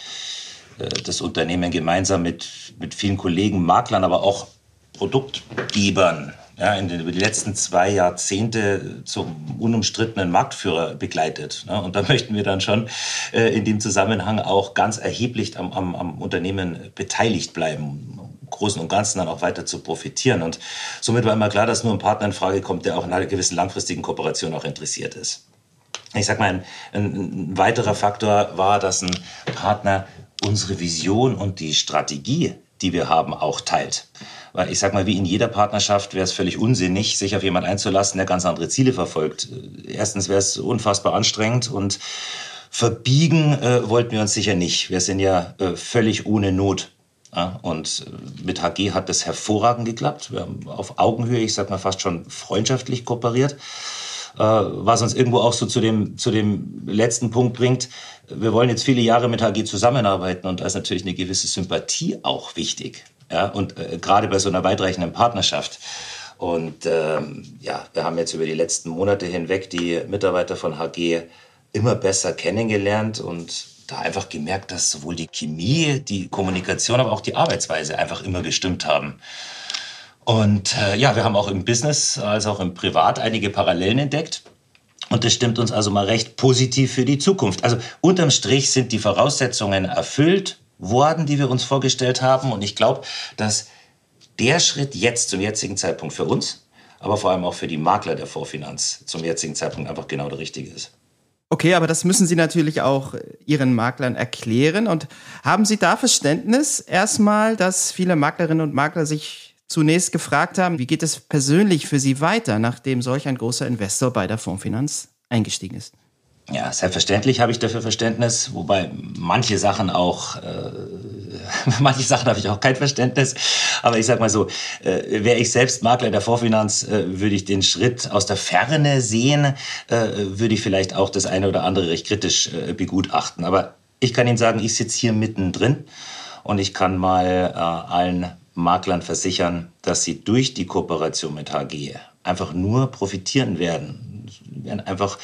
das Unternehmen gemeinsam mit, mit vielen Kollegen, Maklern, aber auch Produktgebern ja, in den, über die letzten zwei Jahrzehnte zum unumstrittenen Marktführer begleitet. Ne? Und da *laughs* möchten wir dann schon äh, in dem Zusammenhang auch ganz erheblich am, am, am Unternehmen beteiligt bleiben, Großen und Ganzen dann auch weiter zu profitieren. Und somit war immer klar, dass nur ein Partner in Frage kommt, der auch in einer gewissen langfristigen Kooperation auch interessiert ist. Ich sag mal, ein, ein weiterer Faktor war, dass ein Partner unsere Vision und die Strategie, die wir haben, auch teilt. Weil ich sag mal, wie in jeder Partnerschaft wäre es völlig unsinnig, sich auf jemanden einzulassen, der ganz andere Ziele verfolgt. Erstens wäre es unfassbar anstrengend und verbiegen äh, wollten wir uns sicher nicht. Wir sind ja äh, völlig ohne Not. Ja, und äh, mit HG hat das hervorragend geklappt. Wir haben auf Augenhöhe, ich sag mal fast schon freundschaftlich kooperiert. Äh, was uns irgendwo auch so zu dem, zu dem letzten Punkt bringt. Wir wollen jetzt viele Jahre mit HG zusammenarbeiten und da ist natürlich eine gewisse Sympathie auch wichtig. Ja, und äh, gerade bei so einer weitreichenden Partnerschaft. Und ähm, ja, wir haben jetzt über die letzten Monate hinweg die Mitarbeiter von HG immer besser kennengelernt und da einfach gemerkt, dass sowohl die Chemie, die Kommunikation, aber auch die Arbeitsweise einfach immer gestimmt haben. Und äh, ja, wir haben auch im Business als auch im Privat einige Parallelen entdeckt. Und das stimmt uns also mal recht positiv für die Zukunft. Also unterm Strich sind die Voraussetzungen erfüllt worden, die wir uns vorgestellt haben. Und ich glaube, dass der Schritt jetzt zum jetzigen Zeitpunkt für uns, aber vor allem auch für die Makler der Vorfinanz zum jetzigen Zeitpunkt einfach genau der richtige ist. Okay, aber das müssen Sie natürlich auch Ihren Maklern erklären. Und haben Sie da Verständnis erstmal, dass viele Maklerinnen und Makler sich zunächst gefragt haben, wie geht es persönlich für Sie weiter, nachdem solch ein großer Investor bei der Fondsfinanz eingestiegen ist? Ja, selbstverständlich habe ich dafür Verständnis, wobei manche Sachen auch, äh, *laughs* manche Sachen habe ich auch kein Verständnis. Aber ich sag mal so, äh, wäre ich selbst Makler der Vorfinanz, äh, würde ich den Schritt aus der Ferne sehen, äh, würde ich vielleicht auch das eine oder andere recht kritisch äh, begutachten. Aber ich kann Ihnen sagen, ich sitze hier mittendrin und ich kann mal äh, allen Maklern versichern, dass sie durch die Kooperation mit HG einfach nur profitieren werden werden einfach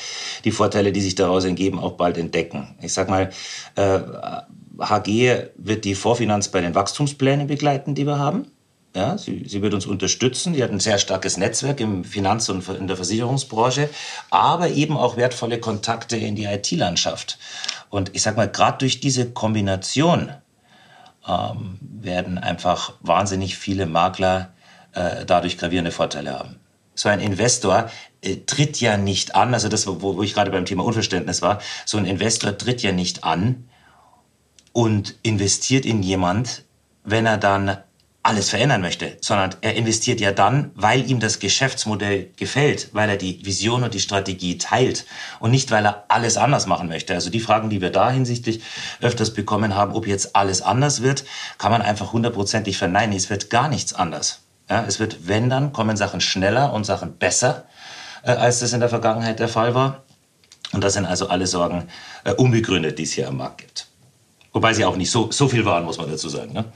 die Vorteile, die sich daraus ergeben, auch bald entdecken. Ich sag mal, äh, HG wird die Vorfinanz bei den Wachstumsplänen begleiten, die wir haben. Ja, sie, sie wird uns unterstützen. Sie hat ein sehr starkes Netzwerk im Finanz- und in der Versicherungsbranche, aber eben auch wertvolle Kontakte in die IT-Landschaft. Und ich sag mal, gerade durch diese Kombination ähm, werden einfach wahnsinnig viele Makler äh, dadurch gravierende Vorteile haben. So ein Investor äh, tritt ja nicht an, also das, wo, wo ich gerade beim Thema Unverständnis war, so ein Investor tritt ja nicht an und investiert in jemand, wenn er dann alles verändern möchte, sondern er investiert ja dann, weil ihm das Geschäftsmodell gefällt, weil er die Vision und die Strategie teilt und nicht, weil er alles anders machen möchte. Also die Fragen, die wir da hinsichtlich öfters bekommen haben, ob jetzt alles anders wird, kann man einfach hundertprozentig verneinen. Es wird gar nichts anders. Ja, es wird, wenn dann, kommen Sachen schneller und Sachen besser, äh, als das in der Vergangenheit der Fall war. Und das sind also alle Sorgen äh, unbegründet, die es hier am Markt gibt. Wobei sie auch nicht so, so viel waren, muss man dazu sagen. Ne?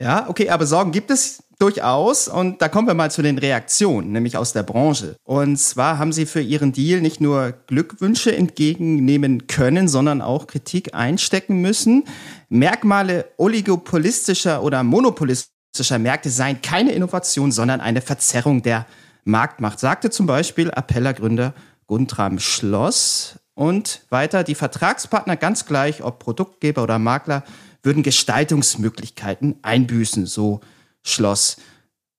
Ja, okay, aber Sorgen gibt es durchaus. Und da kommen wir mal zu den Reaktionen, nämlich aus der Branche. Und zwar haben sie für ihren Deal nicht nur Glückwünsche entgegennehmen können, sondern auch Kritik einstecken müssen. Merkmale oligopolistischer oder monopolistischer Märkte seien keine Innovation, sondern eine Verzerrung der Marktmacht, sagte zum Beispiel Appellergründer Guntram Schloss. Und weiter, die Vertragspartner ganz gleich, ob Produktgeber oder Makler, würden Gestaltungsmöglichkeiten einbüßen, so Schloss.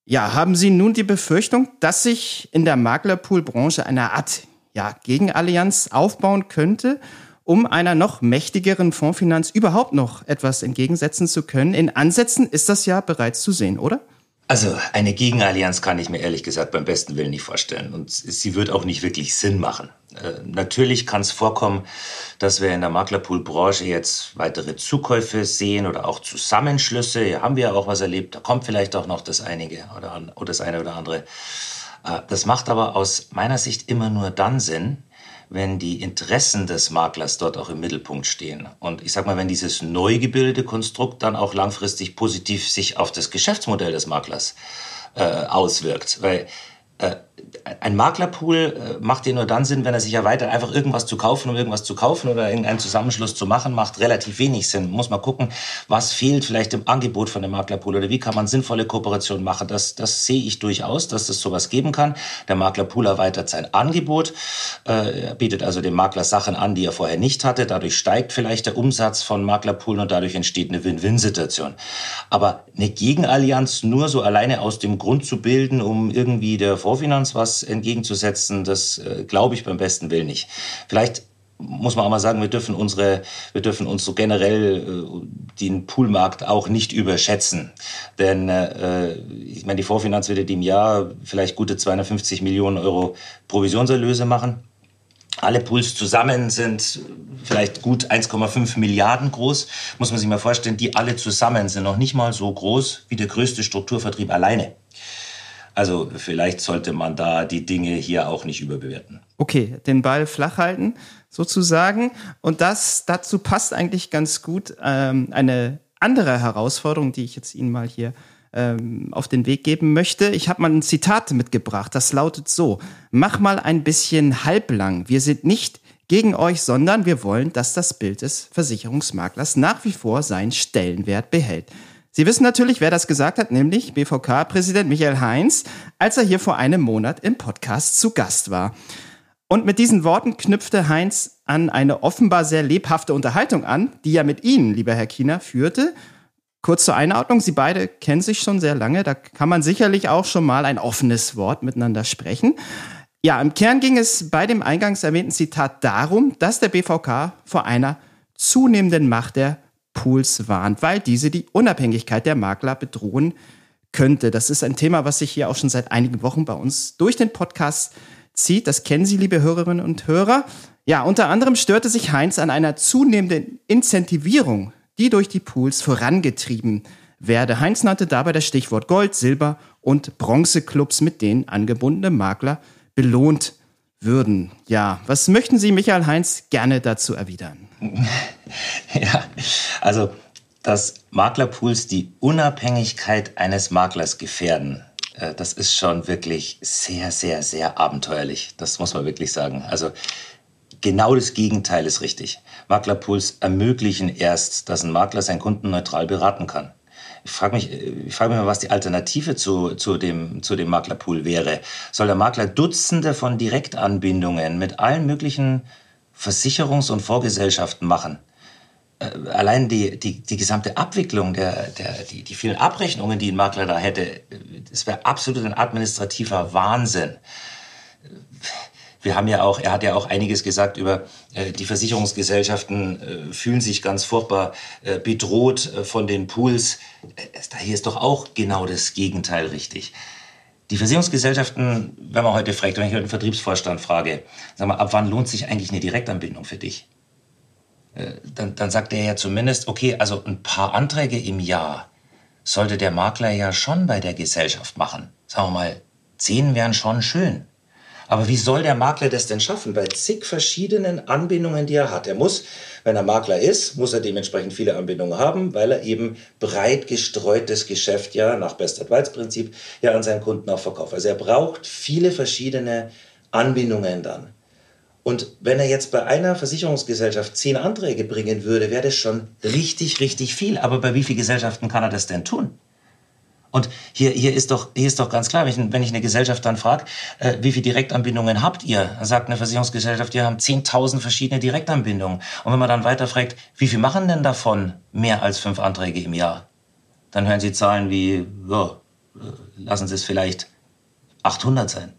Ja, haben Sie nun die Befürchtung, dass sich in der Maklerpool-Branche eine Art ja, Gegenallianz aufbauen könnte, um einer noch mächtigeren Fondsfinanz überhaupt noch etwas entgegensetzen zu können? In Ansätzen ist das ja bereits zu sehen, oder? Also eine Gegenallianz kann ich mir ehrlich gesagt beim besten Willen nicht vorstellen. Und sie wird auch nicht wirklich Sinn machen. Äh, natürlich kann es vorkommen, dass wir in der Maklerpool-Branche jetzt weitere Zukäufe sehen oder auch Zusammenschlüsse. Hier haben wir ja auch was erlebt. Da kommt vielleicht auch noch das einige oder, oder das eine oder andere. Äh, das macht aber aus meiner Sicht immer nur dann Sinn, wenn die Interessen des Maklers dort auch im Mittelpunkt stehen. Und ich sag mal, wenn dieses neu gebildete Konstrukt dann auch langfristig positiv sich auf das Geschäftsmodell des Maklers äh, auswirkt. Weil äh, ein Maklerpool äh, macht dir nur dann Sinn, wenn er sich erweitert. Einfach irgendwas zu kaufen, um irgendwas zu kaufen oder irgendeinen Zusammenschluss zu machen, macht relativ wenig Sinn. Muss man gucken, was fehlt vielleicht im Angebot von dem Maklerpool oder wie kann man sinnvolle Kooperationen machen. Das, das sehe ich durchaus, dass es sowas geben kann. Der Maklerpool erweitert sein Angebot, äh, bietet also dem Makler Sachen an, die er vorher nicht hatte. Dadurch steigt vielleicht der Umsatz von Maklerpoolen und dadurch entsteht eine Win-Win-Situation. Aber eine Gegenallianz nur so alleine aus dem Grund zu bilden, um irgendwie der Vorfinanz was entgegenzusetzen, das äh, glaube ich beim besten Willen nicht. Vielleicht muss man auch mal sagen, wir dürfen unsere, wir dürfen uns so generell äh, den Poolmarkt auch nicht überschätzen. Denn äh, ich meine, die Vorfinanz wird im Jahr vielleicht gute 250 Millionen Euro Provisionserlöse machen. Alle Pools zusammen sind vielleicht gut 1,5 Milliarden groß. Muss man sich mal vorstellen, die alle zusammen sind noch nicht mal so groß wie der größte Strukturvertrieb alleine. Also vielleicht sollte man da die Dinge hier auch nicht überbewerten. Okay, den Ball flach halten sozusagen. Und das dazu passt eigentlich ganz gut ähm, eine andere Herausforderung, die ich jetzt Ihnen mal hier ähm, auf den Weg geben möchte. Ich habe mal ein Zitat mitgebracht, das lautet so, mach mal ein bisschen halblang. Wir sind nicht gegen euch, sondern wir wollen, dass das Bild des Versicherungsmaklers nach wie vor seinen Stellenwert behält. Sie wissen natürlich, wer das gesagt hat, nämlich BVK-Präsident Michael Heinz, als er hier vor einem Monat im Podcast zu Gast war. Und mit diesen Worten knüpfte Heinz an eine offenbar sehr lebhafte Unterhaltung an, die er mit Ihnen, lieber Herr Kiener, führte. Kurz zur Einordnung, Sie beide kennen sich schon sehr lange, da kann man sicherlich auch schon mal ein offenes Wort miteinander sprechen. Ja, im Kern ging es bei dem eingangs erwähnten Zitat darum, dass der BVK vor einer zunehmenden Macht der Pools warnt, weil diese die Unabhängigkeit der Makler bedrohen könnte. Das ist ein Thema, was sich hier auch schon seit einigen Wochen bei uns durch den Podcast zieht. Das kennen Sie, liebe Hörerinnen und Hörer. Ja, unter anderem störte sich Heinz an einer zunehmenden Incentivierung, die durch die Pools vorangetrieben werde. Heinz nannte dabei das Stichwort Gold, Silber und Bronzeclubs, mit denen angebundene Makler belohnt würden. Ja, was möchten Sie, Michael Heinz, gerne dazu erwidern? *laughs* ja, also, dass Maklerpools die Unabhängigkeit eines Maklers gefährden, äh, das ist schon wirklich sehr, sehr, sehr abenteuerlich. Das muss man wirklich sagen. Also, genau das Gegenteil ist richtig. Maklerpools ermöglichen erst, dass ein Makler seinen Kunden neutral beraten kann. Ich frage mich, ich frage mich mal, was die Alternative zu, zu, dem, zu dem Maklerpool wäre. Soll der Makler Dutzende von Direktanbindungen mit allen möglichen Versicherungs- und Vorgesellschaften machen? äh, allein die, die, die gesamte Abwicklung, der, der, die, die vielen Abrechnungen, die ein Makler da hätte, das wäre absolut ein administrativer Wahnsinn. Wir haben ja auch, er hat ja auch einiges gesagt über äh, die Versicherungsgesellschaften äh, fühlen sich ganz furchtbar äh, bedroht äh, von den Pools. Äh, hier ist doch auch genau das Gegenteil richtig. Die Versicherungsgesellschaften, wenn man heute fragt, wenn ich heute einen Vertriebsvorstand frage, sag mal, ab wann lohnt sich eigentlich eine Direktanbindung für dich? Äh, dann, dann sagt er ja zumindest, okay, also ein paar Anträge im Jahr sollte der Makler ja schon bei der Gesellschaft machen. Sagen wir mal, zehn wären schon schön. Aber wie soll der Makler das denn schaffen? Bei zig verschiedenen Anbindungen, die er hat. Er muss, wenn er Makler ist, muss er dementsprechend viele Anbindungen haben, weil er eben breit gestreutes Geschäft ja nach Best Advice Prinzip ja an seinen Kunden auch verkauft. Also er braucht viele verschiedene Anbindungen dann. Und wenn er jetzt bei einer Versicherungsgesellschaft zehn Anträge bringen würde, wäre das schon richtig, richtig viel. Aber bei wie vielen Gesellschaften kann er das denn tun? Und hier, hier, ist doch, hier ist doch ganz klar, wenn ich, wenn ich eine Gesellschaft dann frage, äh, wie viele Direktanbindungen habt ihr? Dann sagt eine Versicherungsgesellschaft, wir haben 10.000 verschiedene Direktanbindungen. Und wenn man dann weiter fragt, wie viel machen denn davon mehr als fünf Anträge im Jahr? Dann hören Sie Zahlen wie, ja, äh, lassen Sie es vielleicht 800 sein.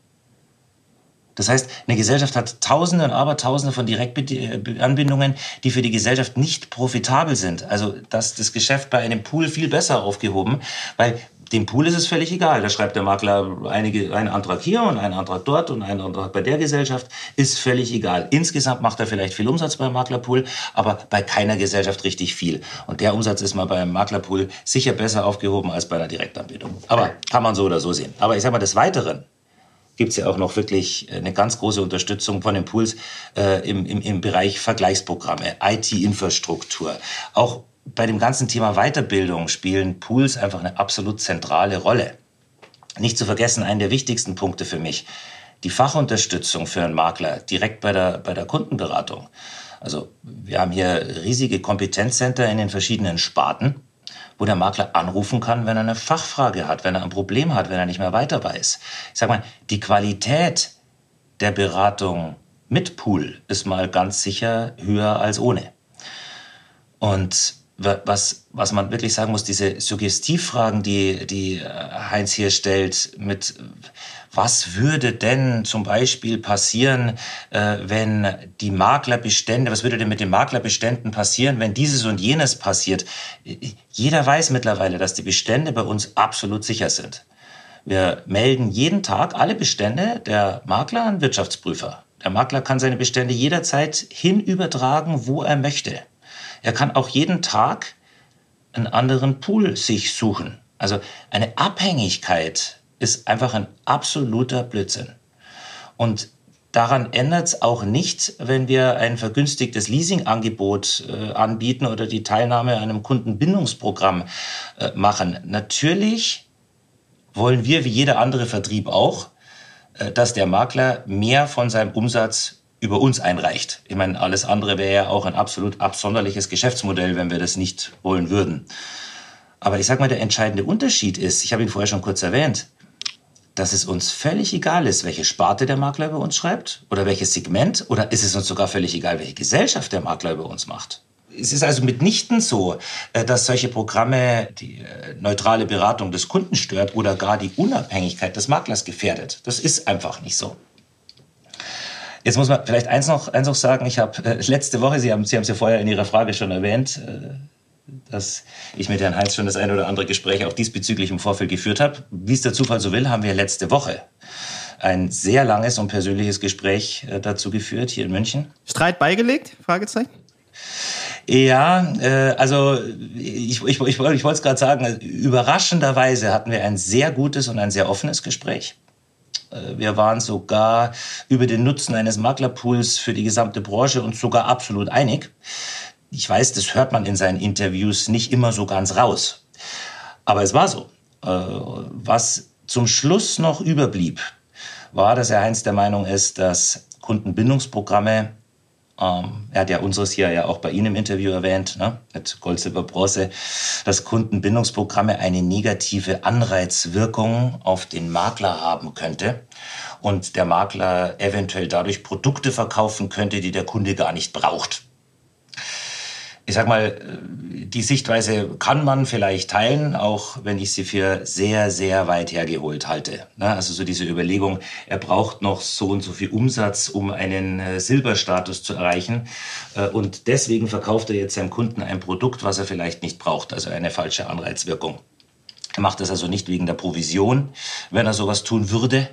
Das heißt, eine Gesellschaft hat Tausende und Abertausende von Direktanbindungen, die für die Gesellschaft nicht profitabel sind. Also dass das Geschäft bei einem Pool viel besser aufgehoben, weil dem Pool ist es völlig egal. Da schreibt der Makler einige, einen Antrag hier und einen Antrag dort und einen Antrag bei der Gesellschaft. Ist völlig egal. Insgesamt macht er vielleicht viel Umsatz beim Maklerpool, aber bei keiner Gesellschaft richtig viel. Und der Umsatz ist mal beim Maklerpool sicher besser aufgehoben als bei einer Direktanbindung. Aber kann man so oder so sehen. Aber ich sag mal, des Weiteren gibt es ja auch noch wirklich eine ganz große Unterstützung von den Pools äh, im, im, im Bereich Vergleichsprogramme, IT-Infrastruktur. Auch bei dem ganzen Thema Weiterbildung spielen Pools einfach eine absolut zentrale Rolle. Nicht zu vergessen, einen der wichtigsten Punkte für mich, die Fachunterstützung für einen Makler direkt bei der, bei der Kundenberatung. Also wir haben hier riesige Kompetenzcenter in den verschiedenen Sparten, wo der Makler anrufen kann, wenn er eine Fachfrage hat, wenn er ein Problem hat, wenn er nicht mehr weiter weiß. Ich sag mal, die Qualität der Beratung mit Pool ist mal ganz sicher höher als ohne. Und was, was man wirklich sagen muss, diese Suggestivfragen, die, die äh, Heinz hier stellt, mit was würde denn zum Beispiel passieren, äh, wenn die Maklerbestände, was würde denn mit den Maklerbeständen passieren, wenn dieses und jenes passiert? Jeder weiß mittlerweile, dass die Bestände bei uns absolut sicher sind. Wir melden jeden Tag alle Bestände der Makler an Wirtschaftsprüfer. Der Makler kann seine Bestände jederzeit hinübertragen, wo er möchte. Er kann auch jeden Tag einen anderen Pool sich suchen. Also eine Abhängigkeit ist einfach ein absoluter Blödsinn. Und daran ändert es auch nicht, wenn wir ein vergünstigtes Leasingangebot äh, anbieten oder die Teilnahme an einem Kundenbindungsprogramm äh, machen. Natürlich wollen wir, wie jeder andere Vertrieb auch, äh, dass der Makler mehr von seinem Umsatz über uns einreicht. Ich meine, alles andere wäre ja auch ein absolut absonderliches Geschäftsmodell, wenn wir das nicht wollen würden. Aber ich sag mal, der entscheidende Unterschied ist, ich habe ihn vorher schon kurz erwähnt, dass es uns völlig egal ist, welche Sparte der Makler über uns schreibt oder welches Segment oder ist es uns sogar völlig egal, welche Gesellschaft der Makler über uns macht. Es ist also mitnichten so, äh, dass solche Programme die äh, neutrale Beratung des Kunden stört oder gar die Unabhängigkeit des Maklers gefährdet. Das ist einfach nicht so. Jetzt muss man vielleicht eins noch, eins noch sagen. Ich habe äh, letzte Woche, Sie haben Sie haben es ja vorher in Ihrer Frage schon erwähnt, äh, dass ich mit Herrn Heinz schon das eine oder andere Gespräch auch diesbezüglich im Vorfeld geführt habe. Wie es der Zufall so will, haben wir letzte Woche ein sehr langes und persönliches Gespräch äh, dazu geführt hier in München. Streit beigelegt? Fragezeichen. Ja, äh, also ich, ich, ich, ich wollte es gerade sagen, überraschenderweise hatten wir ein sehr gutes und ein sehr offenes Gespräch. Äh, wir waren sogar über den Nutzen eines Maklerpools für die gesamte Branche uns sogar absolut einig. Ich weiß, das hört man in seinen Interviews nicht immer so ganz raus. Aber es war so. Äh, was zum Schluss noch überblieb, war, dass er Heinz der Meinung ist, dass Kundenbindungsprogramme ähm, er hat ja unseres hier ja auch bei Ihnen im Interview erwähnt, ne, mit Gold, Silber, Bronze, dass Kundenbindungsprogramme eine negative Anreizwirkung auf den Makler haben könnte und der Makler eventuell dadurch Produkte verkaufen könnte, die der Kunde gar nicht braucht. Ich sag mal, die Sichtweise kann man vielleicht teilen, auch wenn ich sie für sehr, sehr weit hergeholt halte. Ne? Also so diese Überlegung, er braucht noch so und so viel Umsatz, um einen äh, Silberstatus zu erreichen. Äh, und deswegen verkauft er jetzt seinem Kunden ein Produkt, was er vielleicht nicht braucht, also eine falsche Anreizwirkung. Er macht das also nicht wegen der Provision, wenn er sowas tun würde,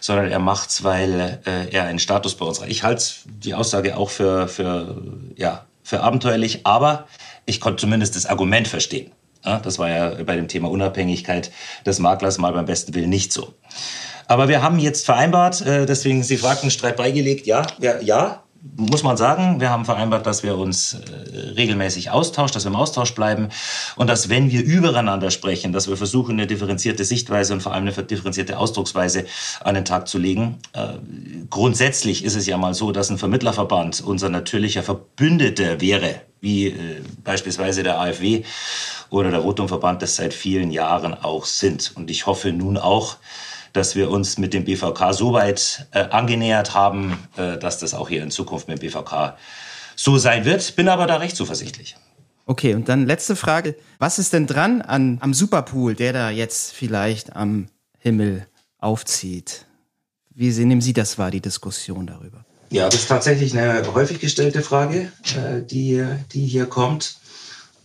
sondern er macht's, weil äh, er einen Status bei uns hat. Ich halte die Aussage auch für, für, ja, für abenteuerlich, aber ich konnte zumindest das Argument verstehen. Das war ja bei dem Thema Unabhängigkeit des Maklers mal beim besten Willen nicht so. Aber wir haben jetzt vereinbart, äh, deswegen Sie fragten, Streit beigelegt, ja, ja, ja, muss man sagen, wir haben vereinbart, dass wir uns äh, regelmäßig austauschen, dass wir im Austausch bleiben und dass, wenn wir übereinander sprechen, dass wir versuchen, eine differenzierte Sichtweise und vor allem eine differenzierte Ausdrucksweise an den Tag zu legen. Äh, grundsätzlich ist es ja mal so, dass ein Vermittlerverband unser natürlicher Verbündeter wäre, wie äh, beispielsweise der AfW oder der Rotumverband das seit vielen Jahren auch sind. Und ich hoffe nun auch, dass wir uns mit dem BVK so weit äh, angenähert haben, äh, dass das auch hier in Zukunft mit dem BVK so sein wird. Bin aber da recht zuversichtlich. Okay, und dann letzte Frage. Was ist denn dran an, am Superpool, der da jetzt vielleicht am Himmel aufzieht? Wie nehmen Sie das wahr, die Diskussion darüber? Ja, das ist tatsächlich eine häufig gestellte Frage, äh, die, die hier kommt,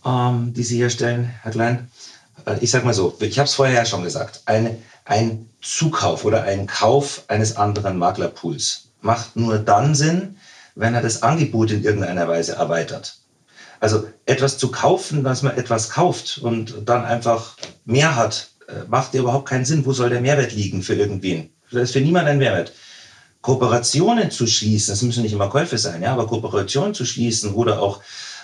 ähm, die Sie hier stellen, Herr Klein. Äh, ich sage mal so, ich habe es vorher ja schon gesagt, eine, ein Zukauf oder ein Kauf eines anderen Maklerpools macht nur dann Sinn, wenn er das Angebot in irgendeiner Weise erweitert. Also etwas zu kaufen, was man etwas kauft und dann einfach mehr hat, äh, macht ja überhaupt keinen Sinn. Wo soll der Mehrwert liegen für irgendwen? Das ist für niemanden ein Mehrwert. Kooperationen zu schließen, das müssen nicht immer Käufe sein, ja, aber Kooperationen zu schließen oder auch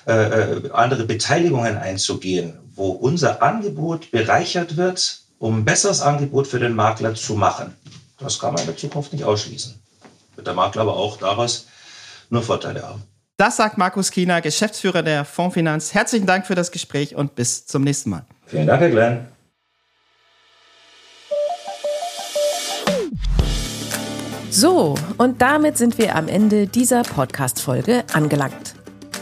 äh, äh andere Beteiligungen einzugehen, wo unser Angebot bereichert wird um ein besseres Angebot für den Makler zu machen. Das kann man in der Zukunft nicht ausschließen. Wird der Makler aber auch daraus nur Vorteile haben. Das sagt Markus Kiener, Geschäftsführer der Fondsfinanz. Herzlichen Dank für das Gespräch und bis zum nächsten Mal. Vielen Dank, Herr Glenn. So, und damit sind wir am Ende dieser Podcast-Folge angelangt.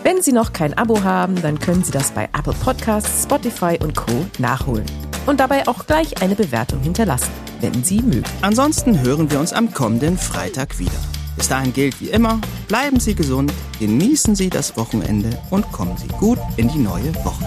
Wenn Sie noch kein Abo haben, dann können Sie das bei Apple Podcasts, Spotify und Co. nachholen und dabei auch gleich eine Bewertung hinterlassen, wenn Sie mögen. Ansonsten hören wir uns am kommenden Freitag wieder. Bis dahin gilt wie immer, bleiben Sie gesund, genießen Sie das Wochenende und kommen Sie gut in die neue Woche.